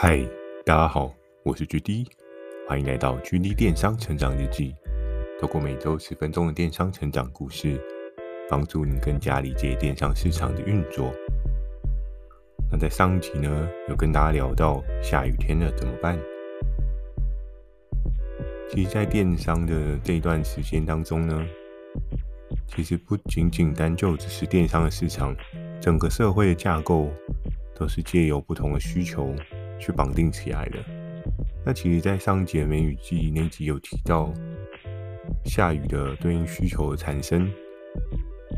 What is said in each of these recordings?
嗨，大家好，我是 GD，欢迎来到 GD 电商成长日记。透过每周十分钟的电商成长故事，帮助你更加理解电商市场的运作。那在上一集呢，有跟大家聊到下雨天了怎么办？其实，在电商的这一段时间当中呢，其实不仅仅单就只是电商的市场，整个社会的架构都是借由不同的需求。去绑定起来的。那其实，在上一集梅雨季那集有提到下雨的对应需求的产生。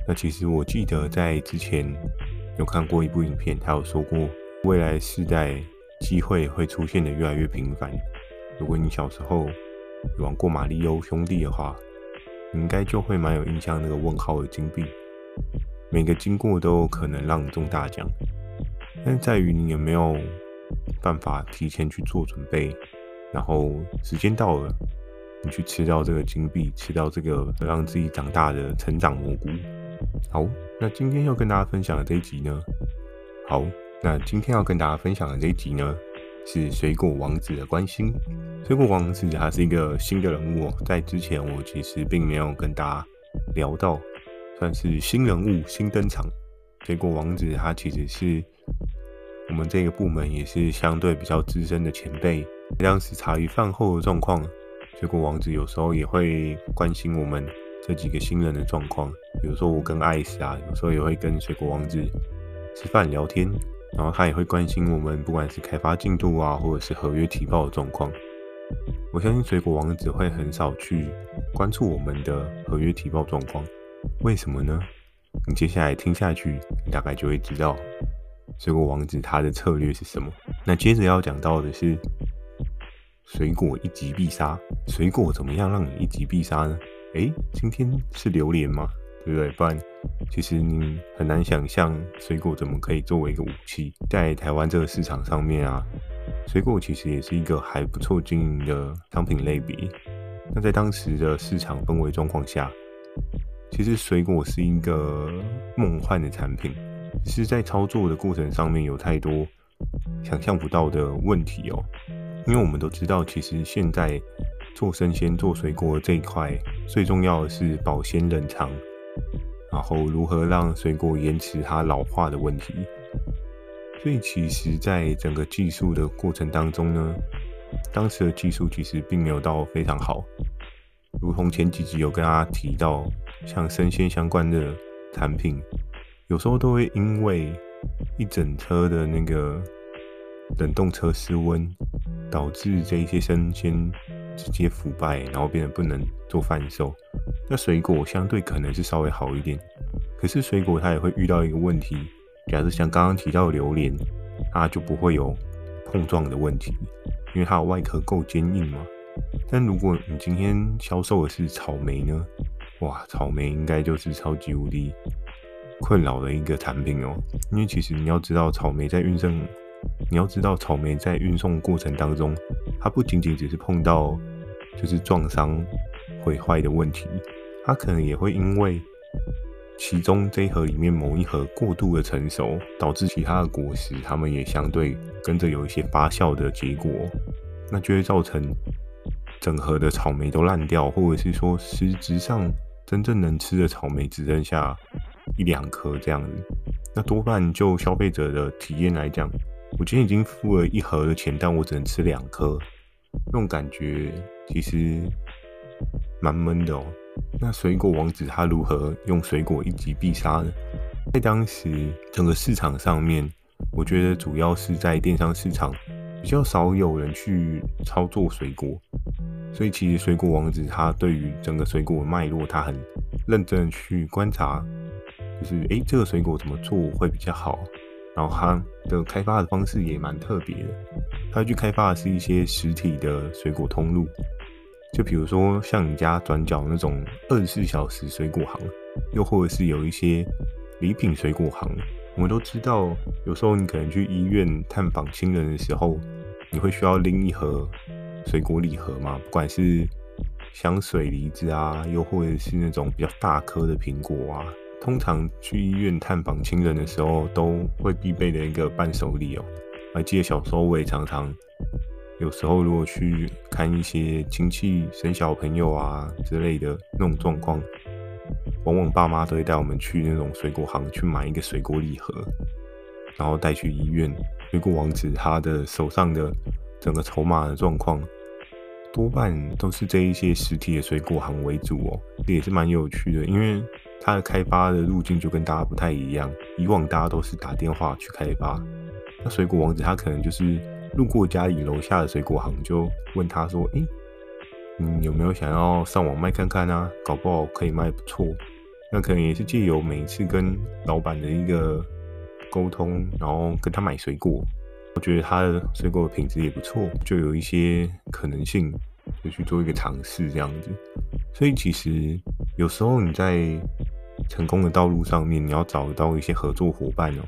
那其实我记得在之前有看过一部影片，他有说过未来世代机会会出现的越来越频繁。如果你小时候有玩过马里欧兄弟的话，你应该就会蛮有印象那个问号的金币，每个经过都有可能让你中大奖，但在于你有没有。办法提前去做准备，然后时间到了，你去吃到这个金币，吃到这个让自己长大的成长蘑菇。好，那今天要跟大家分享的这一集呢？好，那今天要跟大家分享的这一集呢，是水果王子的关心。水果王子他是一个新的人物，在之前我其实并没有跟大家聊到，算是新人物新登场。水果王子他其实是。我们这个部门也是相对比较资深的前辈，当时茶余饭后的状况，水果王子有时候也会关心我们这几个新人的状况。比如说我跟艾斯啊，有时候也会跟水果王子吃饭聊天，然后他也会关心我们不管是开发进度啊，或者是合约提报的状况。我相信水果王子会很少去关注我们的合约提报状况，为什么呢？你接下来听下去，你大概就会知道。水果王子他的策略是什么？那接着要讲到的是，水果一击必杀。水果怎么样让你一击必杀呢？诶，今天是榴莲吗？对不对？不然，其实你很难想象水果怎么可以作为一个武器，在台湾这个市场上面啊，水果其实也是一个还不错经营的商品类别。那在当时的市场氛围状况下，其实水果是一个梦幻的产品。是在操作的过程上面有太多想象不到的问题哦，因为我们都知道，其实现在做生鲜、做水果这一块，最重要的是保鲜冷藏，然后如何让水果延迟它老化的问题。所以，其实，在整个技术的过程当中呢，当时的技术其实并没有到非常好，如同前几集有跟大家提到，像生鲜相关的产品。有时候都会因为一整车的那个冷冻车失温，导致这一些生鲜直接腐败，然后变得不能做贩售。那水果相对可能是稍微好一点，可是水果它也会遇到一个问题，假设像刚刚提到的榴莲，它就不会有碰撞的问题，因为它的外壳够坚硬嘛。但如果你今天销售的是草莓呢？哇，草莓应该就是超级无敌困扰的一个产品哦，因为其实你要知道，草莓在运送，你要知道草莓在运送过程当中，它不仅仅只是碰到就是撞伤、毁坏的问题，它可能也会因为其中这一盒里面某一盒过度的成熟，导致其他的果实它们也相对跟着有一些发酵的结果，那就会造成整盒的草莓都烂掉，或者是说实质上真正能吃的草莓只剩下。一两颗这样子，那多半就消费者的体验来讲，我今天已经付了一盒的钱，但我只能吃两颗，那种感觉其实蛮闷的哦。那水果王子他如何用水果一击必杀呢？在当时整个市场上面，我觉得主要是在电商市场比较少有人去操作水果，所以其实水果王子他对于整个水果的脉络，他很认真去观察。就是诶、欸，这个水果怎么做会比较好？然后它的开发的方式也蛮特别的。它去开发的是一些实体的水果通路，就比如说像你家转角那种二十四小时水果行，又或者是有一些礼品水果行。我们都知道，有时候你可能去医院探访亲人的时候，你会需要拎一盒水果礼盒嘛？不管是香水梨子啊，又或者是那种比较大颗的苹果啊。通常去医院探访亲人的时候，都会必备的一个伴手礼哦。还记得小时候我也常常，有时候如果去看一些亲戚生小朋友啊之类的那种状况，往往爸妈都会带我们去那种水果行去买一个水果礼盒，然后带去医院。水果王子他的手上的整个筹码的状况，多半都是这一些实体的水果行为主哦，这也是蛮有趣的，因为它的开发的路径就跟大家不太一样。以往大家都是打电话去开发，那水果王子他可能就是路过家里楼下的水果行，就问他说：“诶，你有没有想要上网卖看看啊？搞不好可以卖不错。”那可能也是借由每次跟老板的一个。沟通，然后跟他买水果，我觉得他的水果的品质也不错，就有一些可能性，就去做一个尝试这样子。所以其实有时候你在成功的道路上面，你要找到一些合作伙伴哦。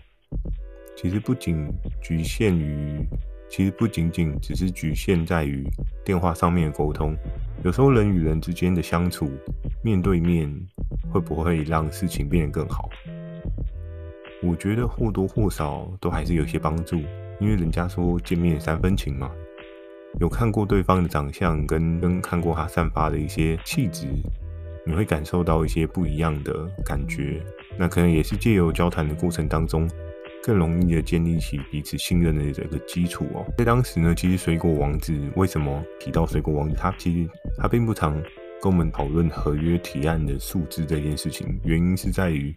其实不仅局限于，其实不仅仅只是局限在于电话上面的沟通，有时候人与人之间的相处，面对面会不会让事情变得更好？我觉得或多或少都还是有些帮助，因为人家说见面三分情嘛，有看过对方的长相，跟跟看过他散发的一些气质，你会感受到一些不一样的感觉。那可能也是借由交谈的过程当中，更容易的建立起彼此信任的这个基础哦。在当时呢，其实水果王子为什么提到水果王子，他其实他并不常跟我们讨论合约提案的数字这件事情，原因是在于。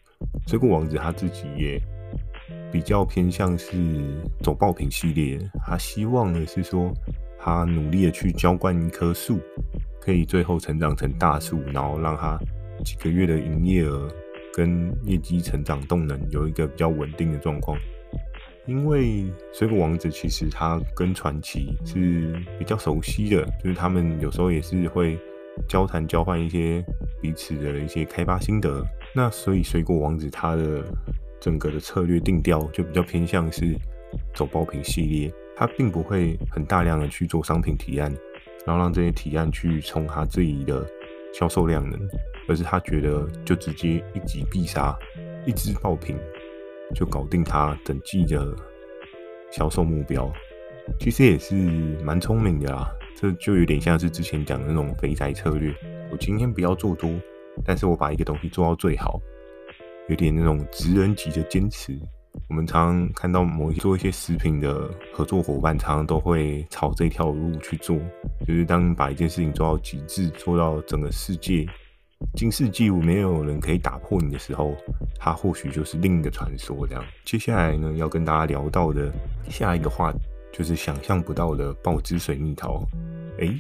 水果王子他自己也比较偏向是走爆品系列，他希望的是说，他努力的去浇灌一棵树，可以最后成长成大树，然后让他几个月的营业额跟业绩成长动能有一个比较稳定的状况。因为水果王子其实他跟传奇是比较熟悉的，就是他们有时候也是会交谈交换一些彼此的一些开发心得。那所以，水果王子他的整个的策略定调就比较偏向是走爆品系列，他并不会很大量的去做商品提案，然后让这些提案去冲他自己的销售量能，而是他觉得就直接一击必杀，一支爆品就搞定他整季的销售目标。其实也是蛮聪明的啦，这就有点像是之前讲的那种肥宅策略，我今天不要做多。但是我把一个东西做到最好，有点那种职人级的坚持。我们常常看到某一些做一些食品的合作伙伴，常常都会朝这条路去做。就是当把一件事情做到极致，做到整个世界今世纪，没有人可以打破你的时候，它或许就是另一个传说。这样，接下来呢，要跟大家聊到的下一个话题，就是想象不到的爆汁水蜜桃。诶，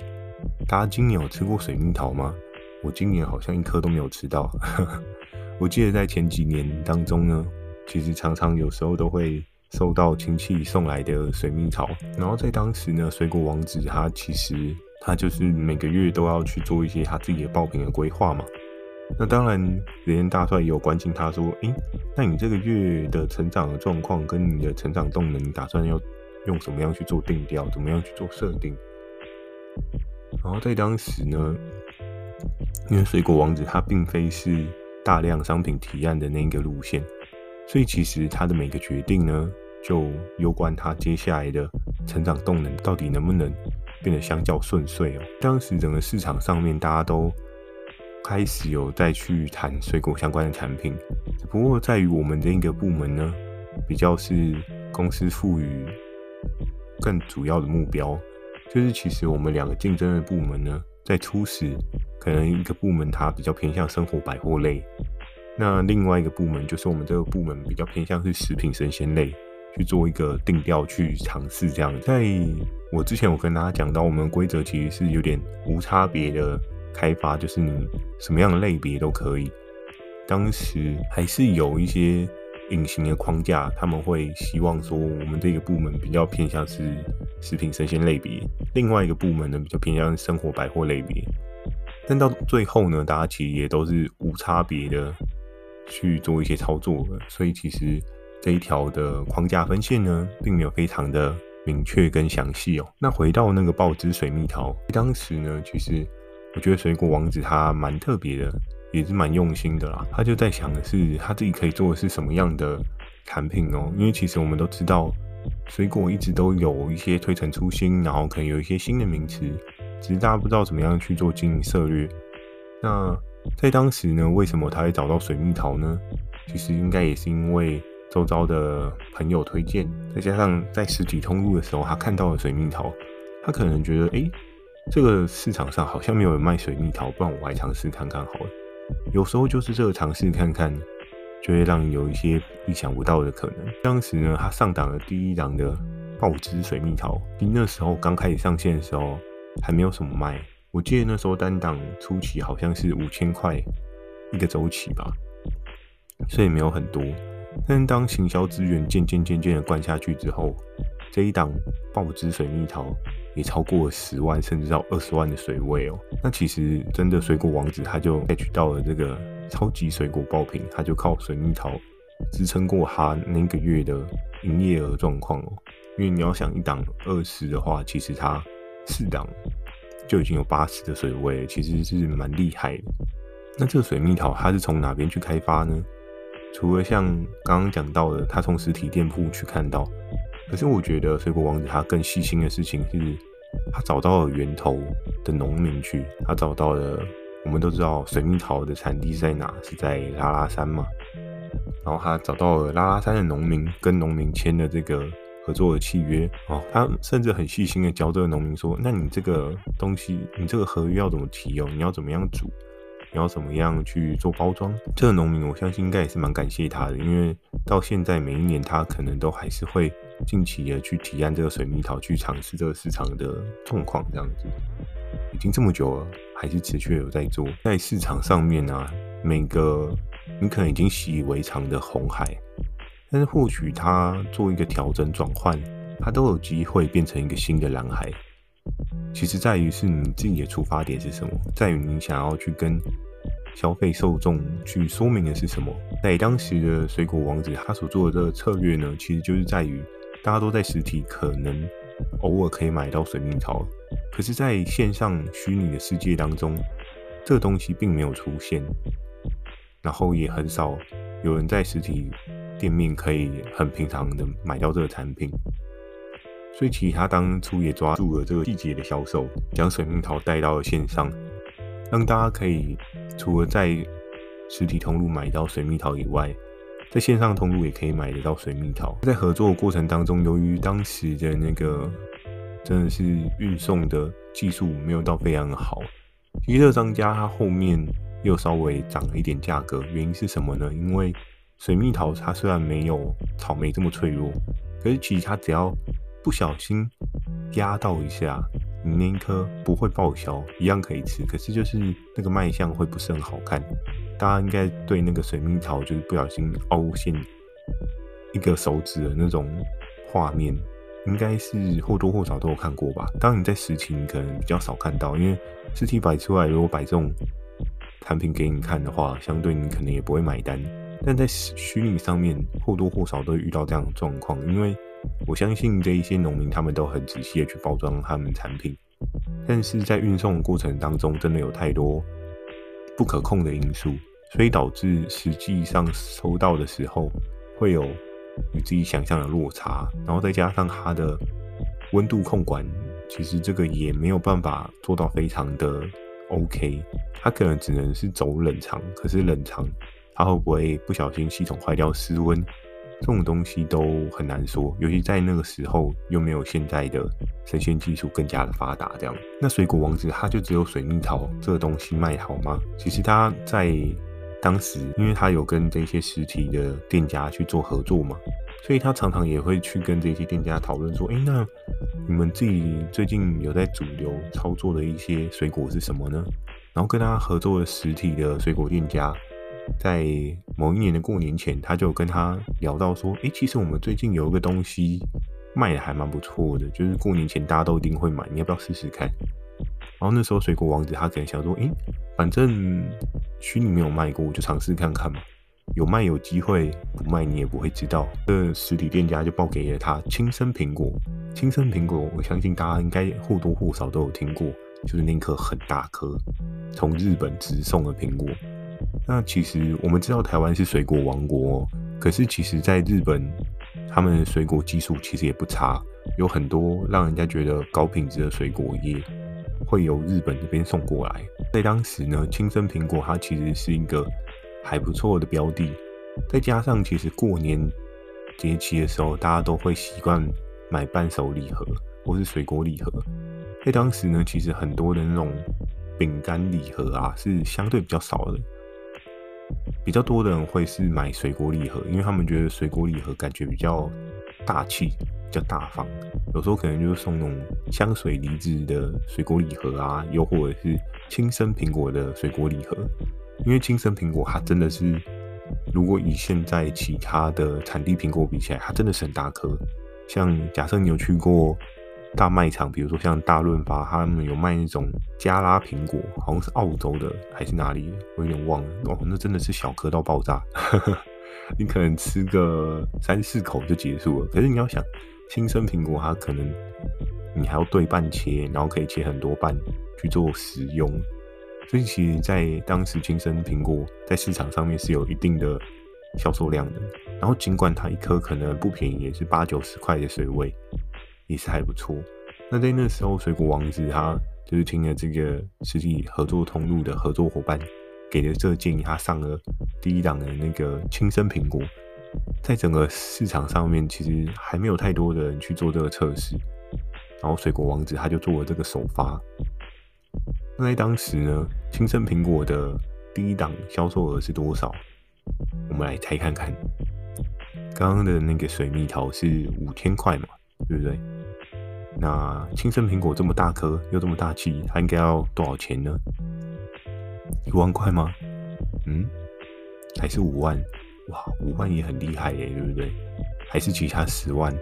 大家今年有吃过水蜜桃吗？我今年好像一颗都没有吃到。我记得在前几年当中呢，其实常常有时候都会收到亲戚送来的水蜜桃。然后在当时呢，水果王子他其实他就是每个月都要去做一些他自己的爆品的规划嘛。那当然，雷恩大帅也有关心他说：“诶，那你这个月的成长的状况跟你的成长动能，打算要用什么样去做定调？怎么样去做设定？”然后在当时呢。因为水果王子他并非是大量商品提案的那个路线，所以其实他的每个决定呢，就攸关他接下来的成长动能到底能不能变得相较顺遂哦。当时整个市场上面大家都开始有再去谈水果相关的产品，只不过在于我们的一个部门呢，比较是公司赋予更主要的目标，就是其实我们两个竞争的部门呢。在初始，可能一个部门它比较偏向生活百货类，那另外一个部门就是我们这个部门比较偏向是食品生鲜类，去做一个定调去尝试这样。在我之前，我跟大家讲到，我们规则其实是有点无差别的开发，就是你什么样的类别都可以。当时还是有一些。隐形的框架，他们会希望说，我们这个部门比较偏向是食品生鲜类别，另外一个部门呢比较偏向生活百货类别。但到最后呢，大家其实也都是无差别的去做一些操作的，所以其实这一条的框架分线呢，并没有非常的明确跟详细哦。那回到那个爆汁水蜜桃，当时呢，其实我觉得水果王子他蛮特别的。也是蛮用心的啦，他就在想的是他自己可以做的是什么样的产品哦。因为其实我们都知道，水果一直都有一些推陈出新，然后可能有一些新的名词，只是大家不知道怎么样去做经营策略。那在当时呢，为什么他会找到水蜜桃呢？其实应该也是因为周遭的朋友推荐，再加上在实体通路的时候，他看到了水蜜桃，他可能觉得，哎，这个市场上好像没有人卖水蜜桃，不然我来尝试看看好了。有时候就是这个尝试看看，就会让你有一些意想不到的可能。当时呢，他上档了第一档的爆汁水蜜桃，因那时候刚开始上线的时候，还没有什么卖。我记得那时候单档初期好像是五千块一个周期吧，所以没有很多。但是当行销资源渐渐渐渐的灌下去之后，这一档爆汁水蜜桃也超过了十万甚至到二十万的水位哦。那其实真的水果王子他就 catch 到了这个超级水果爆品，他就靠水蜜桃支撑过他那个月的营业额状况哦。因为你要想一档二十的话，其实它四档。就已经有八十的水位，其实是蛮厉害的。那这个水蜜桃它是从哪边去开发呢？除了像刚刚讲到的，他从实体店铺去看到，可是我觉得水果王子他更细心的事情是，他找到了源头的农民去，他找到了。我们都知道水蜜桃的产地在哪，是在拉拉山嘛。然后他找到了拉拉山的农民，跟农民签了这个。合作的契约哦，他甚至很细心的教这个农民说：“那你这个东西，你这个合约要怎么提哦？你要怎么样煮？你要怎么样去做包装？”这个农民我相信应该也是蛮感谢他的，因为到现在每一年他可能都还是会近期的去提案这个水蜜桃，去尝试这个市场的状况，这样子已经这么久了，还是持续有在做。在市场上面啊，每个你可能已经习以为常的红海。但是或许他做一个调整转换，他都有机会变成一个新的蓝海。其实在于是你自己的出发点是什么，在于你想要去跟消费受众去说明的是什么。在当时的水果王子他所做的这个策略呢，其实就是在于大家都在实体可能偶尔可以买到水蜜桃，可是在线上虚拟的世界当中，这个东西并没有出现，然后也很少有人在实体。店面可以很平常的买到这个产品，所以其实他当初也抓住了这个季节的销售，将水蜜桃带到了线上，让大家可以除了在实体通路买到水蜜桃以外，在线上通路也可以买得到水蜜桃。在合作的过程当中，由于当时的那个真的是运送的技术没有到非常的好，其实这个商家他后面又稍微涨了一点价格，原因是什么呢？因为水蜜桃它虽然没有草莓这么脆弱，可是其实它只要不小心压到一下，你那一颗不会报销，一样可以吃。可是就是那个卖相会不是很好看。大家应该对那个水蜜桃就是不小心凹陷一个手指的那种画面，应该是或多或少都有看过吧？当你在实体你可能比较少看到，因为实体摆出来如果摆这种产品给你看的话，相对你可能也不会买单。但在虚拟上面或多或少都遇到这样的状况，因为我相信这一些农民他们都很仔细的去包装他们产品，但是在运送的过程当中真的有太多不可控的因素，所以导致实际上收到的时候会有与自己想象的落差，然后再加上它的温度控管，其实这个也没有办法做到非常的 OK，它可能只能是走冷藏，可是冷藏。它会不会不小心系统坏掉失温？这种东西都很难说，尤其在那个时候又没有现在的生鲜技术更加的发达。这样，那水果王子它就只有水蜜桃这个东西卖好吗？其实他在当时，因为他有跟这些实体的店家去做合作嘛，所以他常常也会去跟这些店家讨论说：“诶，那你们自己最近有在主流操作的一些水果是什么呢？”然后跟他合作的实体的水果店家。在某一年的过年前，他就跟他聊到说：“诶，其实我们最近有一个东西卖的还蛮不错的，就是过年前大家都一定会买，你要不要试试看？”然后那时候水果王子他可能想说：“诶，反正虚拟没有卖过，我就尝试看看嘛。有卖有机会，不卖你也不会知道。”这实体店家就报给了他青森苹果。青森苹果，我相信大家应该或多或少都有听过，就是那颗很大颗从日本直送的苹果。那其实我们知道台湾是水果王国，可是其实在日本他们的水果技术其实也不差，有很多让人家觉得高品质的水果也会由日本这边送过来。在当时呢，青森苹果它其实是一个还不错的标的，再加上其实过年节气的时候，大家都会习惯买伴手礼盒或是水果礼盒。在当时呢，其实很多的那种饼干礼盒啊，是相对比较少的。比较多的人会是买水果礼盒，因为他们觉得水果礼盒感觉比较大气、比较大方。有时候可能就是送那种香水梨子的水果礼盒啊，又或者是青森苹果的水果礼盒。因为青森苹果它真的是，如果以现在其他的产地苹果比起来，它真的是很大颗。像假设你有去过。大卖场，比如说像大润发，他们有卖那种加拉苹果，好像是澳洲的还是哪里，我有点忘了。哦，那真的是小颗到爆炸，你可能吃个三四口就结束了。可是你要想，青森苹果它可能你还要对半切，然后可以切很多半去做食用，所以其实，在当时青森苹果在市场上面是有一定的销售量的。然后尽管它一颗可能不便宜，也是八九十块的水位。也是还不错。那在那时候，水果王子他就是听了这个实体合作通路的合作伙伴给的这个建议，他上了第一档的那个青森苹果。在整个市场上面，其实还没有太多的人去做这个测试。然后水果王子他就做了这个首发。那在当时呢，青森苹果的第一档销售额是多少？我们来猜看看。刚刚的那个水蜜桃是五千块嘛，对不对？那青森苹果这么大颗又这么大气，它应该要多少钱呢？一万块吗？嗯，还是五万？哇，五万也很厉害耶，对不对？还是其他十万？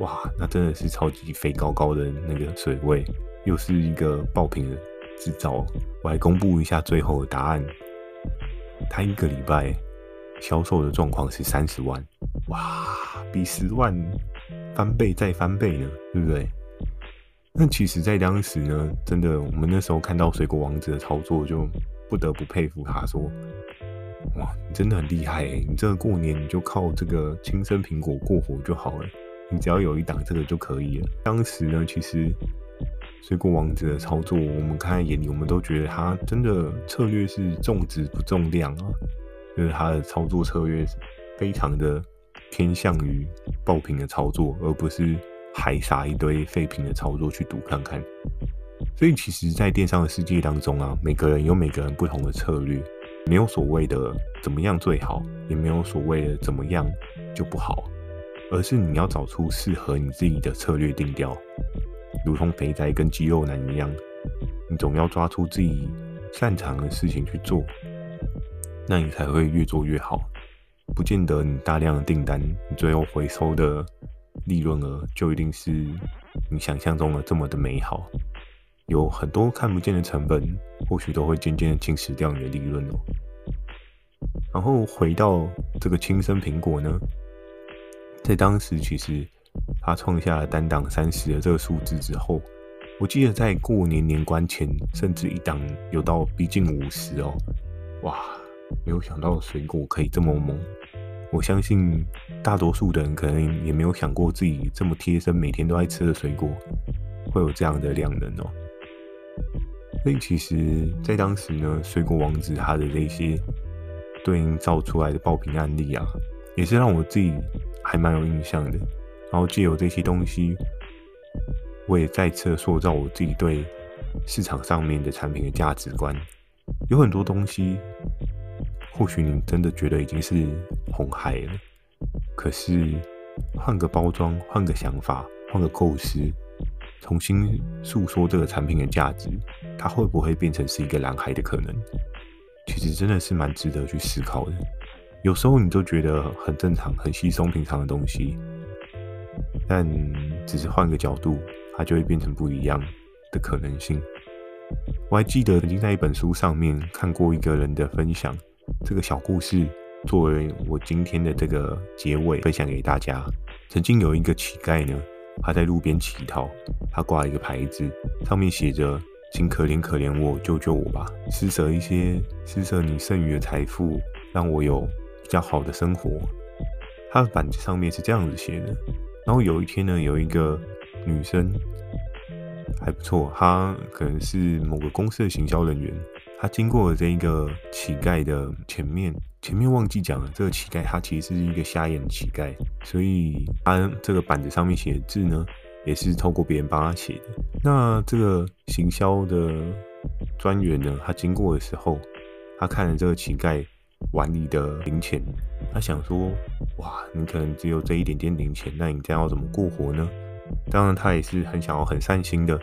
哇，那真的是超级飞高高的那个水位，又是一个爆品的制造。我来公布一下最后的答案，它一个礼拜销售的状况是三十万，哇，比十万翻倍再翻倍呢，对不对？那其实，在当时呢，真的，我们那时候看到水果王子的操作，就不得不佩服他，说：“哇，你真的很厉害诶，你这个过年你就靠这个青森苹果过活就好了，你只要有一档这个就可以了。”当时呢，其实水果王子的操作，我们看在眼里，我们都觉得他真的策略是重质不重量啊，就是他的操作策略非常的偏向于爆品的操作，而不是。还撒一堆废品的操作去赌看看，所以其实，在电商的世界当中啊，每个人有每个人不同的策略，没有所谓的怎么样最好，也没有所谓的怎么样就不好，而是你要找出适合你自己的策略定调，如同肥宅跟肌肉男一样，你总要抓出自己擅长的事情去做，那你才会越做越好，不见得你大量的订单，你最后回收的。利润额就一定是你想象中的这么的美好，有很多看不见的成本，或许都会渐渐的侵蚀掉你的利润哦。然后回到这个青森苹果呢，在当时其实他创下了单档三十的这个数字之后，我记得在过年年关前，甚至一档有到逼近五十哦，哇，没有想到水果可以这么猛。我相信大多数的人可能也没有想过自己这么贴身，每天都爱吃的水果会有这样的量能哦。所以其实，在当时呢，水果王子他的这些对应造出来的爆品案例啊，也是让我自己还蛮有印象的。然后借由这些东西，我也再次塑造我自己对市场上面的产品的价值观。有很多东西。或许你真的觉得已经是红海了，可是换个包装、换个想法、换个构思，重新诉说这个产品的价值，它会不会变成是一个蓝海的可能？其实真的是蛮值得去思考的。有时候你都觉得很正常、很稀松平常的东西，但只是换个角度，它就会变成不一样的可能性。我还记得曾经在一本书上面看过一个人的分享。这个小故事作为我今天的这个结尾，分享给大家。曾经有一个乞丐呢，他在路边乞讨，他挂了一个牌子，上面写着：“请可怜可怜我，救救我吧！施舍一些，施舍你剩余的财富，让我有比较好的生活。”他的板子上面是这样子写的。然后有一天呢，有一个女生还不错，她可能是某个公司的行销人员，他经过了这一个乞丐的前面，前面忘记讲了，这个乞丐他其实是一个瞎眼的乞丐，所以他这个板子上面写的字呢，也是透过别人帮他写的。那这个行销的专员呢，他经过的时候，他看了这个乞丐。碗里的零钱，他想说：“哇，你可能只有这一点点零钱，那你这样要怎么过活呢？”当然，他也是很想要很善心的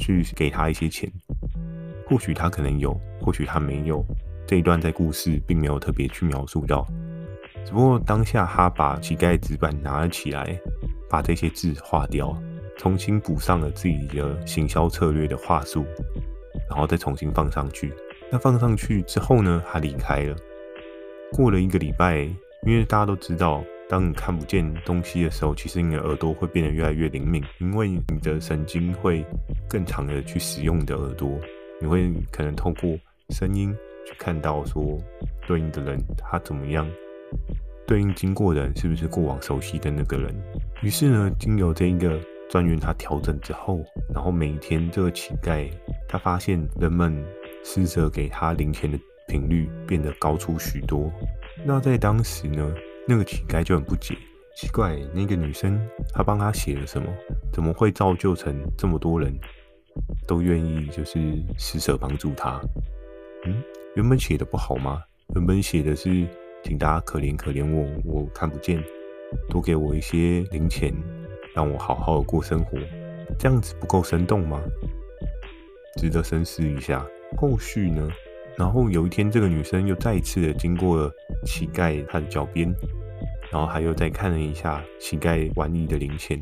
去给他一些钱。或许他可能有，或许他没有。这一段在故事并没有特别去描述到。只不过当下他把乞丐纸板拿了起来，把这些字划掉，重新补上了自己的行销策略的话术，然后再重新放上去。那放上去之后呢，他离开了。过了一个礼拜，因为大家都知道，当你看不见东西的时候，其实你的耳朵会变得越来越灵敏，因为你的神经会更长的去使用你的耳朵，你会可能透过声音去看到说对应的人他怎么样，对应经过的人是不是过往熟悉的那个人。于是呢，经由这一个专员他调整之后，然后每一天这个乞丐他发现人们施舍给他零钱的。频率变得高出许多。那在当时呢，那个乞丐就很不解，奇怪，那个女生她帮他写了什么？怎么会造就成这么多人都愿意就是施舍帮助他？嗯，原本写的不好吗？原本写的是请大家可怜可怜我，我看不见，多给我一些零钱，让我好好的过生活，这样子不够生动吗？值得深思一下。后续呢？然后有一天，这个女生又再一次的经过了乞丐他的脚边，然后还又再看了一下乞丐碗里的零钱，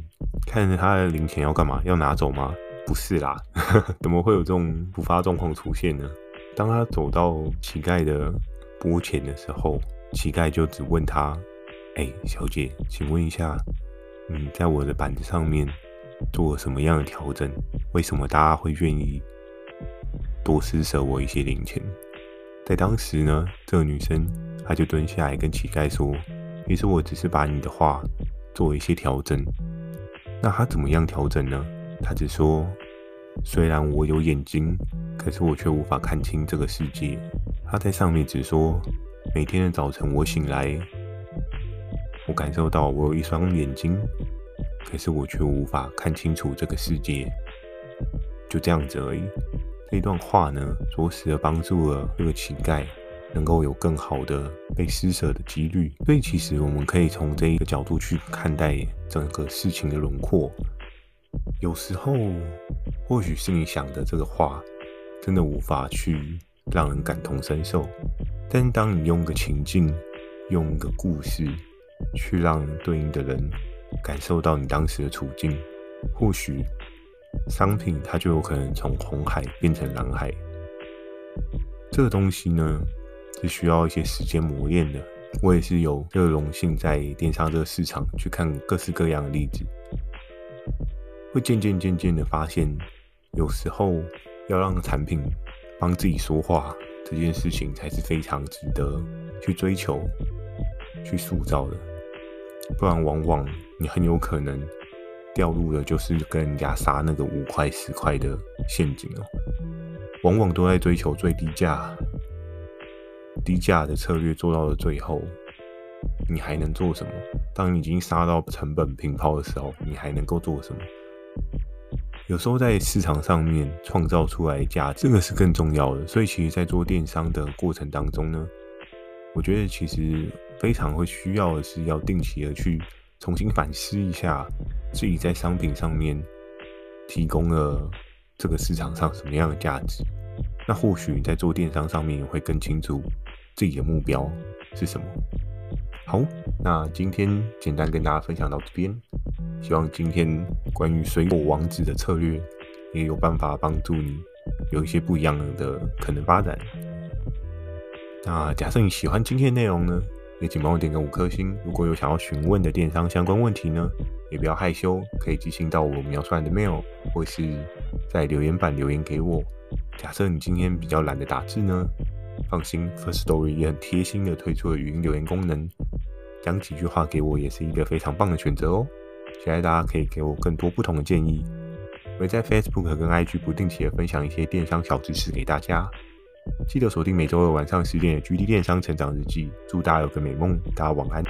看着他的零钱要干嘛？要拿走吗？不是啦，怎么会有这种突发状况出现呢？当他走到乞丐的脖前的时候，乞丐就只问他：“哎，小姐，请问一下，你在我的板子上面做了什么样的调整？为什么大家会愿意？”多施舍我一些零钱，在当时呢，这个女生她就蹲下来跟乞丐说：“其实我只是把你的话做一些调整。”那她怎么样调整呢？她只说：“虽然我有眼睛，可是我却无法看清这个世界。”他在上面只说：“每天的早晨我醒来，我感受到我有一双眼睛，可是我却无法看清楚这个世界。”就这样子而已。这段话呢，着实的帮助了这个乞丐能够有更好的被施舍的几率。所以，其实我们可以从这一个角度去看待整个事情的轮廓。有时候，或许是你想的这个话，真的无法去让人感同身受。但，当你用个情境，用个故事，去让对应的人感受到你当时的处境，或许。商品它就有可能从红海变成蓝海，这个东西呢是需要一些时间磨练的。我也是有这个荣幸在电商这个市场去看各式各样的例子，会渐渐渐渐的发现，有时候要让产品帮自己说话，这件事情才是非常值得去追求、去塑造的，不然往往你很有可能。掉入的就是跟人家杀那个五块十块的陷阱哦，往往都在追求最低价，低价的策略做到了最后，你还能做什么？当你已经杀到成本平抛的时候，你还能够做什么？有时候在市场上面创造出来价值，这个是更重要的。所以，其实，在做电商的过程当中呢，我觉得其实非常会需要的是要定期的去重新反思一下。自己在商品上面提供了这个市场上什么样的价值？那或许你在做电商上面也会更清楚自己的目标是什么。好，那今天简单跟大家分享到这边，希望今天关于水果王子的策略也有办法帮助你有一些不一样的可能发展。那假设你喜欢今天的内容呢，也请帮我点个五颗星。如果有想要询问的电商相关问题呢，也不要害羞，可以寄信到我描述栏的 mail，或是在留言板留言给我。假设你今天比较懒得打字呢，放心，First Story 也很贴心的推出了语音留言功能，讲几句话给我，也是一个非常棒的选择哦。期待大家可以给我更多不同的建议。我会在 Facebook 跟 IG 不定期的分享一些电商小知识给大家。记得锁定每周二晚上十点的《GD 电商成长日记》。祝大家有个美梦，大家晚安。